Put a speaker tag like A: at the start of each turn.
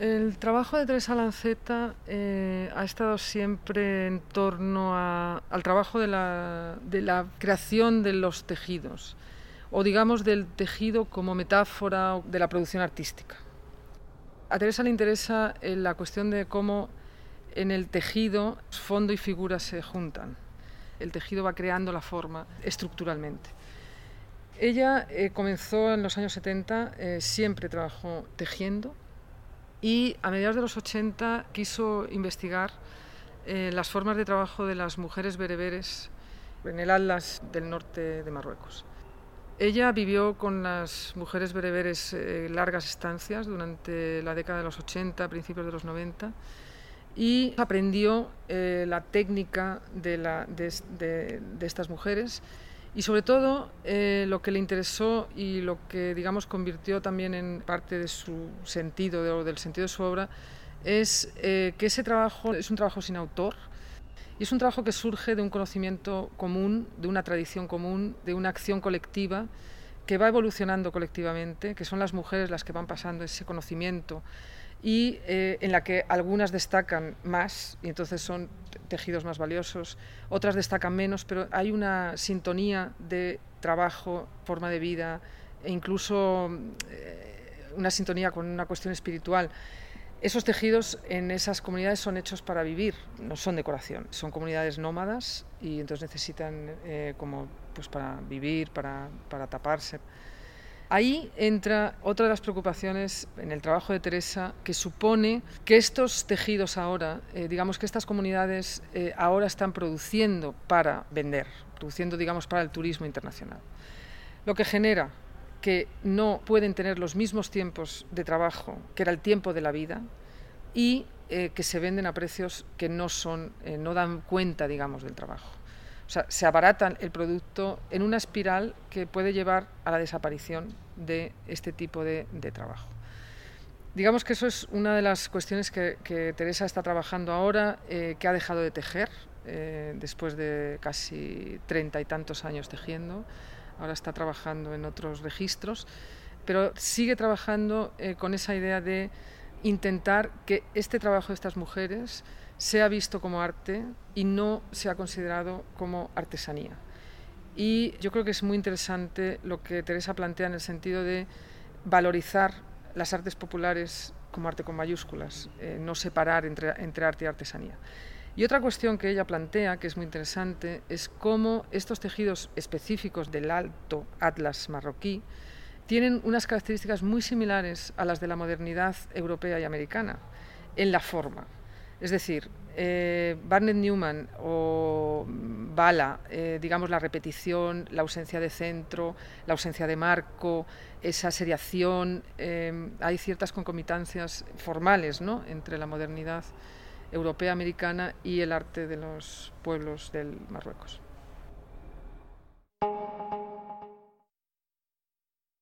A: El trabajo de Teresa Lanceta eh, ha estado siempre en torno al trabajo de la, creación de los tejidos, o digamos del tejido como metáfora de la producción artística. A Teresa le interesa eh, la cuestión de cómo en el tejido fondo y figura se juntan. El tejido va creando la forma estructuralmente. Ella eh, comenzó en los años 70, siempre trabajó tejiendo y a mediados de los 80 quiso investigar eh, las formas de trabajo de las mujeres bereberes en el Atlas del norte de Marruecos. Ella vivió con las mujeres bereberes eh, largas estancias durante la década de los 80, principios de los 90, y aprendió eh, la técnica de, la, de, de estas mujeres y sobre todo eh, lo que le interesó y lo que digamos convirtió también en parte de su sentido, del sentido de su obra, es eh, que ese trabajo es un trabajo sin autor. Y es un trabajo que surge de un conocimiento común, de una tradición común, de una acción colectiva que va evolucionando colectivamente, que son las mujeres las que van pasando ese conocimiento y eh, en la que algunas destacan más y entonces son tejidos más valiosos, otras destacan menos, pero hay una sintonía de trabajo, forma de vida e incluso eh, una sintonía con una cuestión espiritual. Esos tejidos en esas comunidades son hechos para vivir, no son decoración, son comunidades nómadas y entonces necesitan eh, como pues para vivir, para, para taparse. Ahí entra otra de las preocupaciones en el trabajo de Teresa, que supone que estos tejidos ahora, eh, digamos que estas comunidades eh, ahora están produciendo para vender, produciendo, digamos, para el turismo internacional. Lo que genera que no pueden tener los mismos tiempos de trabajo que era el tiempo de la vida y eh, que se venden a precios que no son, no dan cuenta, digamos, del trabajo. O sea, se abaratan el producto en una espiral que puede llevar a la desaparición de este tipo de, trabajo. Digamos que eso es una de las cuestiones que, Teresa está trabajando ahora, eh, que ha dejado de tejer eh, después de casi treinta y tantos años tejiendo. Ahora está trabajando en otros registros, pero sigue trabajando eh, con esa idea de intentar que este trabajo de estas mujeres sea visto como arte y no sea considerado como artesanía. Y yo creo que es muy interesante lo que Teresa plantea en el sentido de valorizar las artes populares como arte con mayúsculas, eh, no separar entre, entre arte y artesanía. Y otra cuestión que ella plantea, que es muy interesante, es cómo estos tejidos específicos del alto atlas marroquí tienen unas características muy similares a las de la modernidad europea y americana en la forma. Es decir, eh, Barnett Newman o Bala, eh, digamos la repetición, la ausencia de centro, la ausencia de marco, esa seriación, eh, hay ciertas concomitancias formales ¿no? entre la modernidad europea americana y el arte de los pueblos del Marruecos.